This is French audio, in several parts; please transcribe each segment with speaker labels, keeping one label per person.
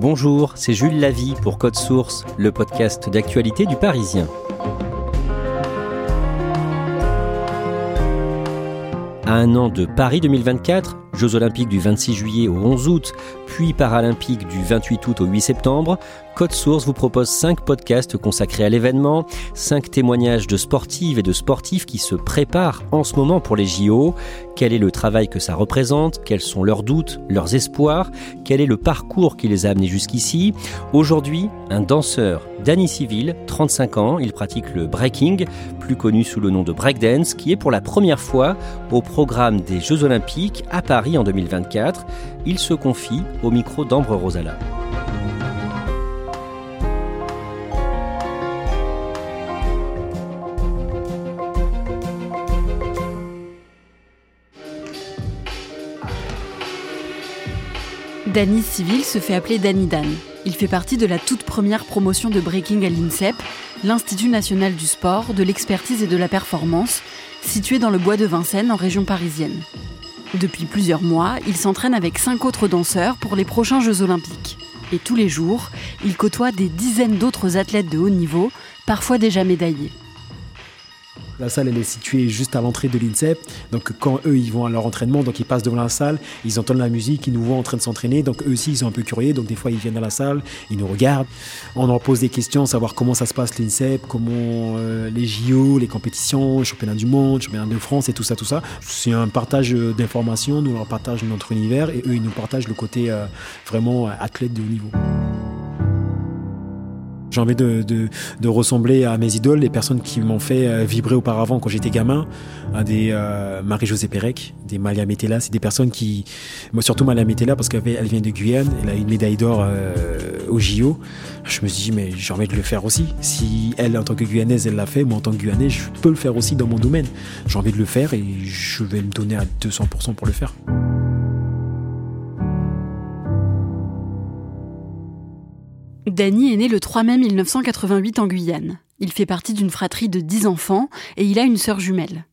Speaker 1: Bonjour, c'est Jules Lavie pour Code Source, le podcast d'actualité du Parisien. À un an de Paris 2024, Jeux olympiques du 26 juillet au 11 août, puis paralympiques du 28 août au 8 septembre, Code Source vous propose 5 podcasts consacrés à l'événement, 5 témoignages de sportives et de sportifs qui se préparent en ce moment pour les JO. Quel est le travail que ça représente? Quels sont leurs doutes, leurs espoirs? Quel est le parcours qui les a amenés jusqu'ici? Aujourd'hui, un danseur, Danny Civil, 35 ans, il pratique le breaking, plus connu sous le nom de breakdance, qui est pour la première fois au programme des Jeux olympiques à Paris en 2024. Il se confie au micro d'Ambre Rosala.
Speaker 2: Danny Civil se fait appeler Danny Dan. Il fait partie de la toute première promotion de breaking à l'INSEP, l'Institut national du sport, de l'expertise et de la performance, situé dans le bois de Vincennes en région parisienne. Depuis plusieurs mois, il s'entraîne avec cinq autres danseurs pour les prochains Jeux olympiques. Et tous les jours, il côtoie des dizaines d'autres athlètes de haut niveau, parfois déjà médaillés.
Speaker 3: La salle, elle est située juste à l'entrée de l'INSEP. Donc, quand eux, ils vont à leur entraînement, donc ils passent devant la salle, ils entendent la musique, ils nous voient en train de s'entraîner. Donc, eux aussi, ils sont un peu curieux. Donc, des fois, ils viennent à la salle, ils nous regardent. On leur pose des questions, savoir comment ça se passe l'INSEP, comment euh, les JO, les compétitions, les championnats du monde, championnats de France et tout ça, tout ça. C'est un partage d'informations. Nous, on leur partage notre univers et eux, ils nous partagent le côté euh, vraiment athlète de haut niveau. J'ai envie de, de, ressembler à mes idoles, les personnes qui m'ont fait euh, vibrer auparavant quand j'étais gamin, à des euh, Marie-Josée Pérec, des Malia Metella. C'est des personnes qui, moi surtout Malia Metella parce qu'elle vient de Guyane, elle a une médaille d'or euh, au JO. Je me suis dit mais j'ai envie de le faire aussi. Si elle en tant que Guyanaise elle l'a fait, moi en tant que Guyanais je peux le faire aussi dans mon domaine. J'ai envie de le faire et je vais me donner à 200% pour le faire.
Speaker 2: Danny est né le 3 mai 1988 en Guyane. Il fait partie d'une fratrie de 10 enfants et il a une sœur jumelle.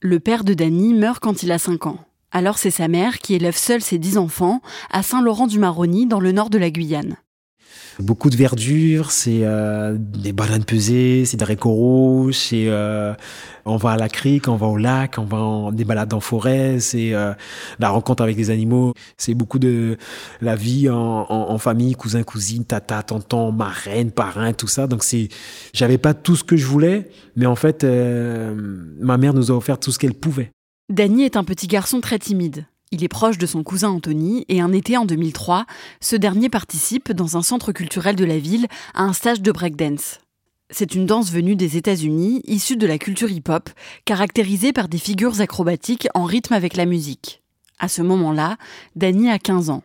Speaker 2: Le père de Danny meurt quand il a 5 ans. Alors c'est sa mère qui élève seule ses 10 enfants à Saint-Laurent-du-Maroni dans le nord de la Guyane.
Speaker 3: Beaucoup de verdure, c'est euh, des bananes pesées, c'est des haricots rouges, c'est euh, on va à la crique, on va au lac, on va en, des balades en forêt, c'est euh, la rencontre avec les animaux, c'est beaucoup de la vie en, famille, cousin, cousine, tata, tonton, marraine, parrain, tout ça. Donc c'est, j'avais pas tout ce que je voulais, mais en fait, ma mère nous a offert tout ce qu'elle pouvait.
Speaker 2: Danny est un petit garçon très timide. Il est proche de son cousin Anthony et un été en 2003, ce dernier participe dans un centre culturel de la ville à un stage de breakdance. C'est une danse venue des États-Unis, issue de la culture hip-hop, caractérisée par des figures acrobatiques en rythme avec la musique. À ce moment-là, Danny a 15 ans.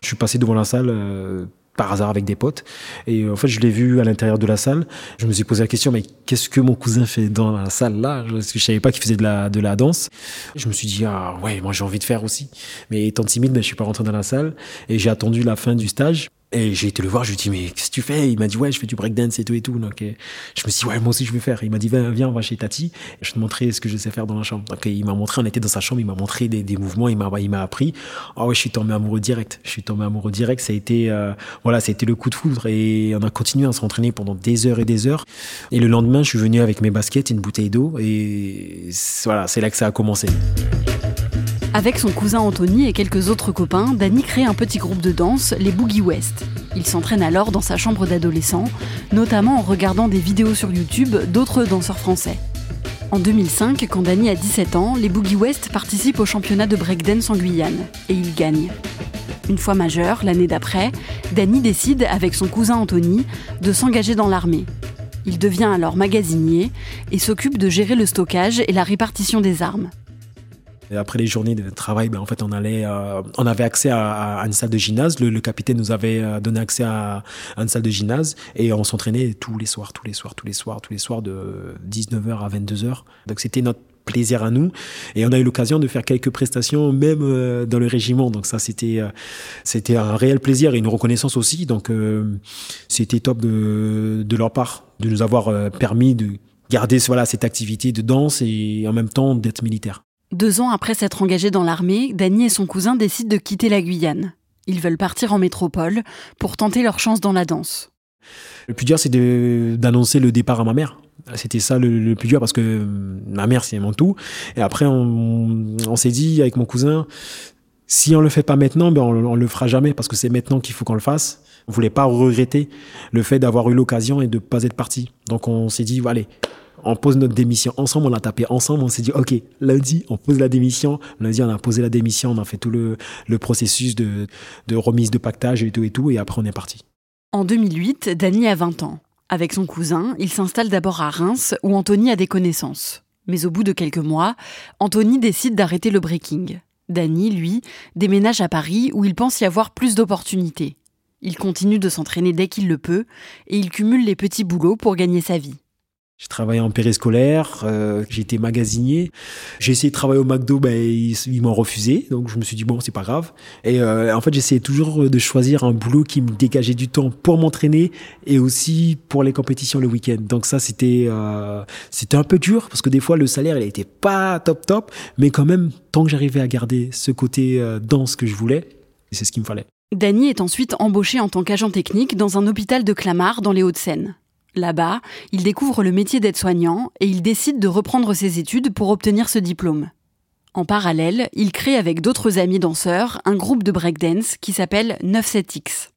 Speaker 3: Je suis passé devant la salle euh, par hasard avec des potes. Et euh, en fait, je l'ai vu à l'intérieur de la salle. Je me suis posé la question, mais qu'est-ce que mon cousin fait dans la salle là? Parce que je savais pas qu'il faisait de la, de la danse. Je me suis dit, ah ouais, moi j'ai envie de faire aussi. Mais étant timide, ben, je suis pas rentré dans la salle. Et j'ai attendu la fin du stage. Et j'ai été le voir, je lui ai dit, mais qu'est-ce que tu fais? Il m'a dit, ouais, je fais du breakdance et tout et tout. Donc, euh, je me suis dit, ouais, moi aussi, je vais faire. Il m'a dit, viens, viens, on va chez Tati. Je te montrer ce que je sais faire dans la chambre. Donc, il m'a montré, on était dans sa chambre, il m'a montré des, des, mouvements, il m'a, il m'a appris. Ah ouais, je suis tombé amoureux direct. Je suis tombé amoureux direct. Ça a été, euh, voilà, ça a été le coup de foudre. Et on a continué à s'entraîner pendant des heures et des heures. Et le lendemain, je suis venu avec mes baskets, une bouteille d'eau. Et voilà, c'est là que ça a commencé.
Speaker 2: Avec son cousin Anthony et quelques autres copains, Danny crée un petit groupe de danse, les Boogie West. Il s'entraîne alors dans sa chambre d'adolescent, notamment en regardant des vidéos sur YouTube d'autres danseurs français. En 2005, quand Danny a 17 ans, les Boogie West participent au championnat de breakdance en Guyane et il gagne. Une fois majeur, l'année d'après, Danny décide, avec son cousin Anthony, de s'engager dans l'armée. Il devient alors magasinier et s'occupe de gérer le stockage et la répartition des armes.
Speaker 3: Et après les journées de travail, ben, en fait, on allait, euh, on avait accès à, à, une salle de gymnase. Le, le, capitaine nous avait euh, donné accès à, à, une salle de gymnase. Et on s'entraînait tous les soirs, tous les soirs, tous les soirs, tous les soirs de 19h à 22h. Donc c'était notre plaisir à nous. Et on a eu l'occasion de faire quelques prestations même euh, dans le régiment. Donc ça c'était euh, c'était un réel plaisir et une reconnaissance aussi. Donc euh, c'était top de, de leur part de nous avoir euh, permis de garder voilà cette activité de danse et en même temps d'être militaire
Speaker 2: deux ans après s'être engagé dans l'armée, Dany et son cousin décident de quitter la Guyane. Ils veulent partir en métropole pour tenter leur chance dans la danse.
Speaker 3: Le plus dur, c'est d'annoncer le départ à ma mère. C'était ça le, plus dur parce que ma mère, c'est mon tout. Et après, on, on s'est dit avec mon cousin, si on le fait pas maintenant, ben on, on le fera jamais parce que c'est maintenant qu'il faut qu'on le fasse. On voulait pas regretter le fait d'avoir eu l'occasion et de pas être parti. Donc on s'est dit, allez, on pose notre démission ensemble, on l'a tapé ensemble, on s'est dit, OK, lundi, on pose la démission. Lundi, on a posé la démission, on a fait tout le, processus de, de, remise de pactage et tout et tout, et après, on est parti.
Speaker 2: En 2008, Dany a 20 ans. Avec son cousin, il s'installe d'abord à Reims, où Anthony a des connaissances. Mais au bout de quelques mois, Anthony décide d'arrêter le breaking. Dany, lui, déménage à Paris, où il pense y avoir plus d'opportunités. Il continue de s'entraîner dès qu'il le peut, et il cumule les petits boulots pour gagner sa vie.
Speaker 3: J'ai travaillé en périscolaire, euh, j'ai été magasinier. J'ai essayé de travailler au McDo, ben, ils, m'ont refusé. Donc je me suis dit, bon, c'est pas grave. Et euh, en fait, j'essayais toujours de choisir un boulot qui me dégageait du temps pour m'entraîner et aussi pour les compétitions le week-end. Donc ça, c'était euh, un peu dur parce que des fois, le salaire, il était pas top top. Mais quand même, tant que j'arrivais à garder ce côté danse que je voulais, c'est ce qu'il me fallait.
Speaker 2: Dany est ensuite embauché en tant qu'agent technique dans un hôpital de Clamart dans les Hauts-de-Seine. Là-bas, il découvre le métier d'aide-soignant et il décide de reprendre ses études pour obtenir ce diplôme. En parallèle, il crée avec d'autres amis danseurs un groupe de breakdance qui s'appelle 97X.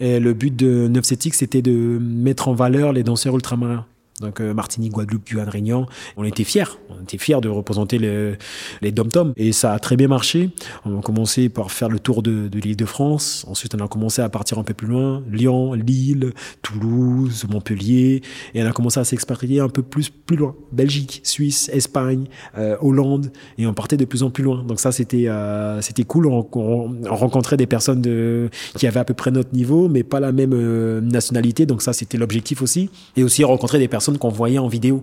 Speaker 3: Et le but de 97X, c'était de mettre en valeur les danseurs ultramarins. Donc euh, Martinique, Guadeloupe, Guyane, Réunion, on était fiers. On était fiers de représenter le, les dom-toms. Et ça a très bien marché. On a commencé par faire le tour de, l'île de France. Ensuite, on a commencé à partir un peu plus loin. Lyon, Lille, Toulouse, Montpellier. Et on a commencé à s'expatrier un peu plus, plus loin. Belgique, Suisse, Espagne, euh, Hollande. Et on partait de plus en plus loin. Donc ça, c'était euh, cool. On, on, on, rencontrait des personnes qui avaient à peu près notre niveau, mais pas la même nationalité. Donc ça, c'était l'objectif aussi. Et aussi rencontrer des personnes qu'on voyait en vidéo.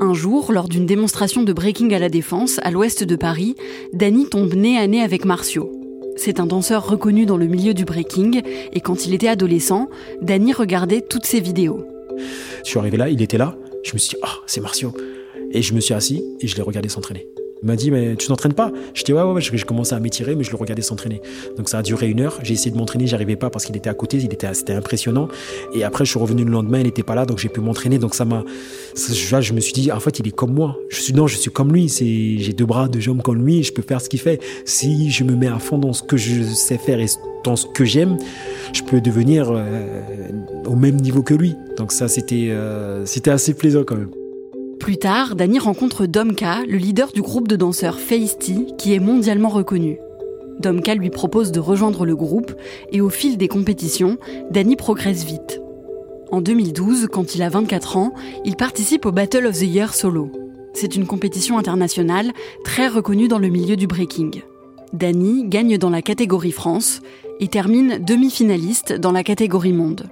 Speaker 2: Un jour, lors d'une démonstration de breaking à la Défense, à l'ouest de Paris, Dany tombe nez à nez avec Marcio. C'est un danseur reconnu dans le milieu du breaking, et quand il était adolescent, Dany regardait toutes ses vidéos.
Speaker 3: Je suis arrivé là, il était là, je me suis dit, ah, oh, c'est Marcio. Et je me suis assis et je l'ai regardé s'entraîner. Il m'a dit, mais tu t'entraînes pas? Je ouais, ouais, ouais. J'ai commencé à m'étirer, mais je le regardais s'entraîner. Donc ça a duré une heure. J'ai essayé de m'entraîner, j'arrivais pas parce qu'il était à côté, il était, c'était impressionnant. Et après, je suis revenu le lendemain, il n'était pas là, donc j'ai pu m'entraîner. Donc ça m'a, je me suis dit, en fait, il est comme moi. Je suis, non, je suis comme lui. C'est, j'ai deux bras, deux jambes comme lui, je peux faire ce qu'il fait. Si je me mets à fond dans ce que je sais faire et dans ce que j'aime, je peux devenir euh, au même niveau que lui. Donc ça, c'était, euh, c'était assez plaisant quand même.
Speaker 2: Plus tard, Dany rencontre Domka, le leader du groupe de danseurs Feisty, qui est mondialement reconnu. Domka lui propose de rejoindre le groupe et au fil des compétitions, Dany progresse vite. En 2012, quand il a 24 ans, il participe au Battle of the Year solo. C'est une compétition internationale très reconnue dans le milieu du breaking. Dany gagne dans la catégorie France et termine demi-finaliste dans la catégorie monde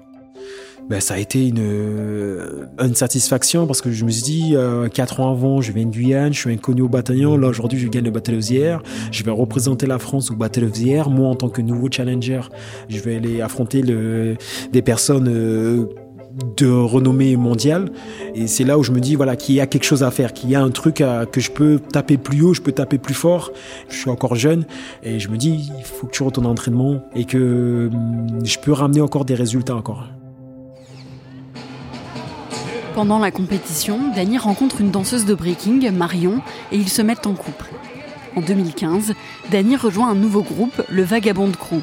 Speaker 3: ben, ça a été une, une satisfaction parce que je me suis dit, euh, ans avant, je viens de Guyane, je suis inconnu au bataillon. Là, aujourd'hui, je gagne le Battle of the Air. Je vais représenter la France au Battle of the Air. Moi, en tant que nouveau challenger, je vais aller affronter le, des personnes euh, de renommée mondiale. Et c'est là où je me dis, voilà, qu'il y a quelque chose à faire, qu'il y a un truc à, que je peux taper plus haut, je peux taper plus fort. Je suis encore jeune et je me dis, il faut que tu retournes en entraînement et que je peux ramener encore des résultats encore.
Speaker 2: Pendant la compétition, Dany rencontre une danseuse de breaking, Marion, et ils se mettent en couple. En 2015, Danny rejoint un nouveau groupe, le Vagabond Crew.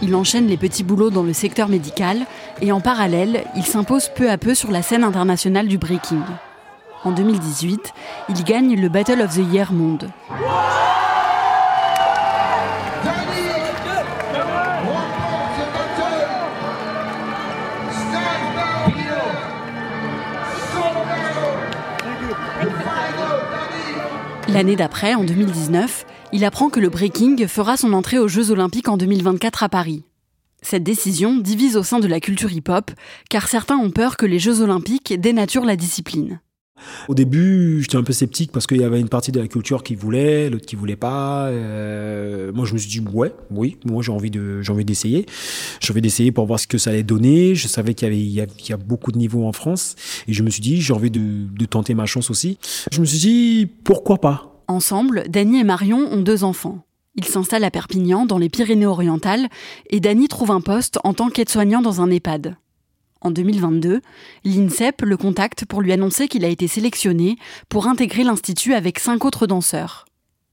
Speaker 2: Il enchaîne les petits boulots dans le secteur médical et en parallèle, il s'impose peu à peu sur la scène internationale du breaking. En 2018, il gagne le Battle of the Year Monde. L'année d'après, en 2019, il apprend que le breaking fera son entrée aux Jeux olympiques en 2024 à Paris. Cette décision divise au sein de la culture hip-hop, car certains ont peur que les Jeux olympiques dénaturent la discipline.
Speaker 3: Au début, j'étais un peu sceptique parce qu'il y avait une partie de la culture qui voulait, l'autre qui voulait pas. Euh, moi, je me suis dit ouais, oui, moi j'ai envie de, j'ai envie d'essayer. J'ai envie d'essayer pour voir ce que ça allait donner. Je savais qu'il y avait, il y a, beaucoup de niveaux en France, et je me suis dit j'ai envie de, de tenter ma chance aussi. Je me suis dit pourquoi pas?
Speaker 2: Ensemble, Dany et Marion ont deux enfants. Ils s'installent à Perpignan, dans les Pyrénées-Orientales, et Dany trouve un poste en tant qu'aide-soignant dans un EHPAD. En 2022, l'INSEP le contacte pour lui annoncer qu'il a été sélectionné pour intégrer l'Institut avec cinq autres danseurs.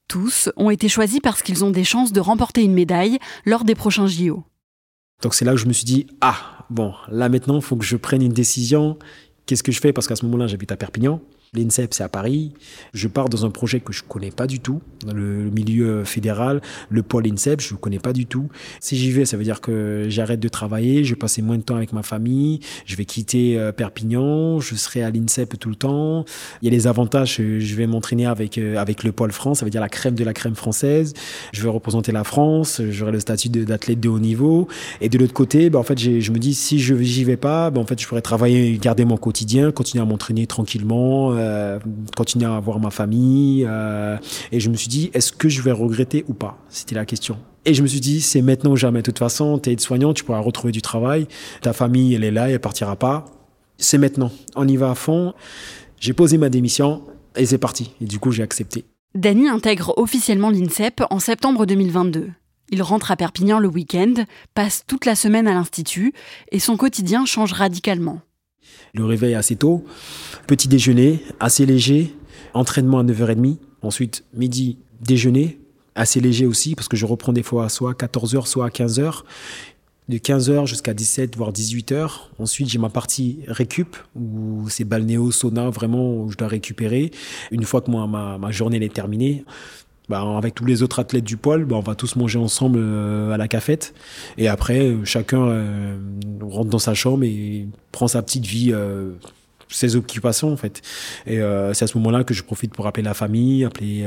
Speaker 2: Tous ont été choisis parce qu'ils ont des chances de remporter une médaille lors des prochains JO.
Speaker 3: Donc c'est là où je me suis dit, ah, bon, là maintenant, il faut que je prenne une décision. Qu'est-ce que je fais? Parce qu'à ce moment-là, j'habite à Perpignan. L'INSEP, c'est à Paris. Je pars dans un projet que je connais pas du tout, dans le milieu fédéral. Le pôle INSEP, je ne connais pas du tout. Si j'y vais, ça veut dire que j'arrête de travailler, je vais passer moins de temps avec ma famille, je vais quitter euh, Perpignan, je serai à l'INSEP tout le temps. Il y a les avantages, je vais m'entraîner avec, euh, avec le pôle France, ça veut dire la crème de la crème française. Je vais représenter la France, j'aurai le statut d'athlète de haut niveau. Et de l'autre côté, ben, en fait, je me dis, si je n'y vais pas, ben, en fait, je pourrais travailler, garder mon quotidien, continuer à m'entraîner tranquillement euh, continuer à voir ma famille. Euh, et je me suis dit, est-ce que je vais regretter ou pas? C'était la question. Et je me suis dit, c'est maintenant ou jamais. De toute façon, tu es aide-soignant, tu pourras retrouver du travail. Ta famille, elle est là, elle partira pas. C'est maintenant. On y va à fond. J'ai posé ma démission et c'est parti. Et du coup, j'ai accepté.
Speaker 2: Dany intègre officiellement l'INSEP en septembre 2022. Il rentre à Perpignan le week-end, passe toute la semaine à l'Institut et son quotidien change radicalement.
Speaker 3: Le réveil assez tôt, petit déjeuner assez léger, entraînement à 9h30, ensuite midi déjeuner assez léger aussi parce que je reprends des fois soit à 14h soit à 15h de 15h jusqu'à 17 voire 18h. Ensuite, j'ai ma partie récup où c'est balnéo, sauna, vraiment où je dois récupérer. Une fois que ma journée est terminée, bah, avec tous les autres athlètes du pôle, bah, on va tous manger ensemble euh, à la cafette. Et après, euh, chacun euh, rentre dans sa chambre et prend sa petite vie ses occupations en fait. Et c'est à ce moment-là que je profite pour appeler la famille, appeler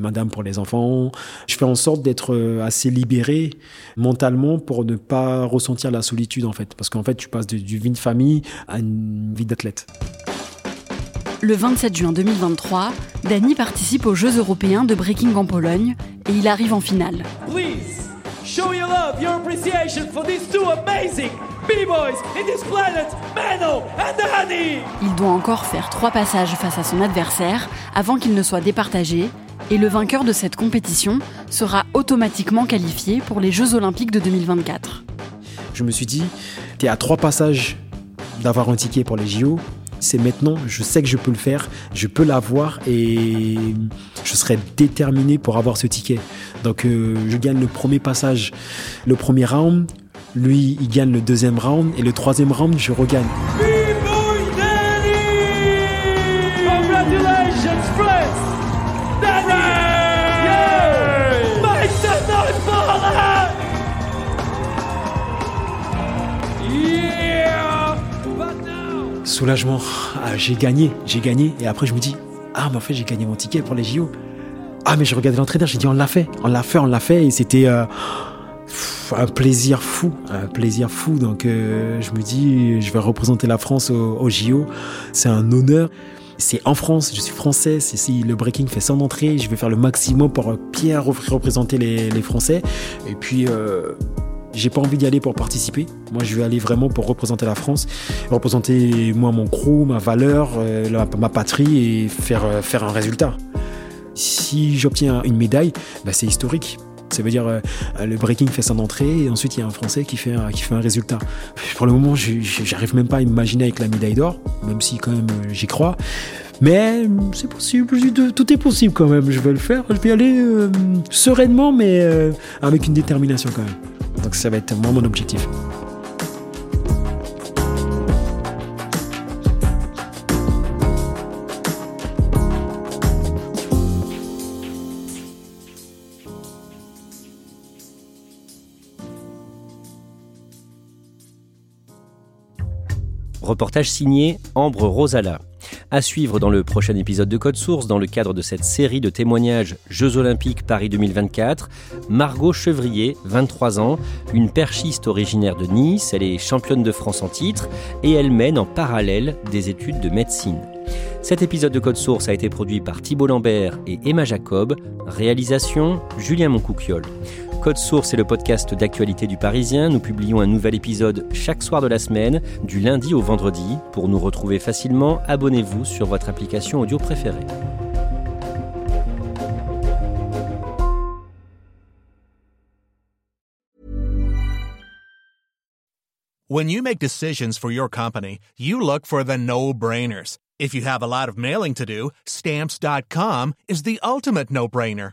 Speaker 3: madame pour les enfants. Je fais en sorte d'être assez libéré mentalement pour ne pas ressentir la solitude en fait. Parce qu'en fait, tu passes du vie de famille à une vie d'athlète.
Speaker 2: Le 27 juin 2023, Dany participe aux Jeux européens de breaking en Pologne et il arrive en finale.
Speaker 4: Please, show your love, your appreciation for these two amazing B-boys in this planet, Mano and Dani.
Speaker 2: Il doit encore faire trois passages face à son adversaire avant qu'il ne soit départagé et le vainqueur de cette compétition sera automatiquement qualifié pour les Jeux olympiques de 2024.
Speaker 3: Je me suis dit, tu es à trois passages d'avoir un ticket pour les JO, c'est maintenant, je sais que je peux le faire, je peux l'avoir et je serai déterminé pour avoir ce ticket. Donc euh, je gagne le premier passage, le premier round, lui il gagne le deuxième round et le troisième round je regagne. Soulagement. Ah, j'ai gagné, j'ai gagné. Et après, je me dis, ah, mais en fait, j'ai gagné mon ticket pour les JO. Ah, mais je regardais l'entraîneur, j'ai dit, on l'a fait, on l'a fait, on l'a fait. Et c'était euh, un plaisir fou, un plaisir fou. Donc, euh, je me dis, je vais représenter la France au, JO. C'est un honneur. C'est en France, je suis français, si le breaking fait son entrée, je vais faire le maximum pour bien représenter les, Français. Et puis, euh, j'ai pas envie d'y aller pour participer. Moi, je vais aller vraiment pour représenter la France, représenter moi mon crew, ma valeur, euh, ma patrie et faire, euh, faire un résultat. Si j'obtiens une médaille, bah, c'est historique. Ça veut dire euh, le breaking fait son entrée et ensuite il y a un Français qui fait, qui fait un résultat. Pour le moment, j'arrive même pas à imaginer avec la médaille d'or, même si quand même j'y crois. Mais c'est possible, tout est possible quand même. Je vais le faire. Je vais y aller euh, sereinement, mais euh, avec une détermination quand même. Donc ça va être vraiment mon objectif.
Speaker 1: Reportage signé Ambre Rosala. À suivre dans le prochain épisode de Code Source, dans le cadre de cette série de témoignages Jeux Olympiques Paris 2024, Margot Chevrier, 23 ans, une perchiste originaire de Nice, elle est championne de France en titre et elle mène en parallèle des études de médecine. Cet épisode de Code Source a été produit par Thibault Lambert et Emma Jacob, réalisation Julien Moncouquiole. Code Source est le podcast d'actualité du Parisien. Nous publions un nouvel épisode chaque soir de la semaine, du lundi au vendredi. Pour nous retrouver facilement, abonnez-vous sur votre application audio préférée.
Speaker 5: When you make decisions for your company, you look for the no-brainers. If you have a lot of mailing to do, stamps.com is the ultimate no-brainer.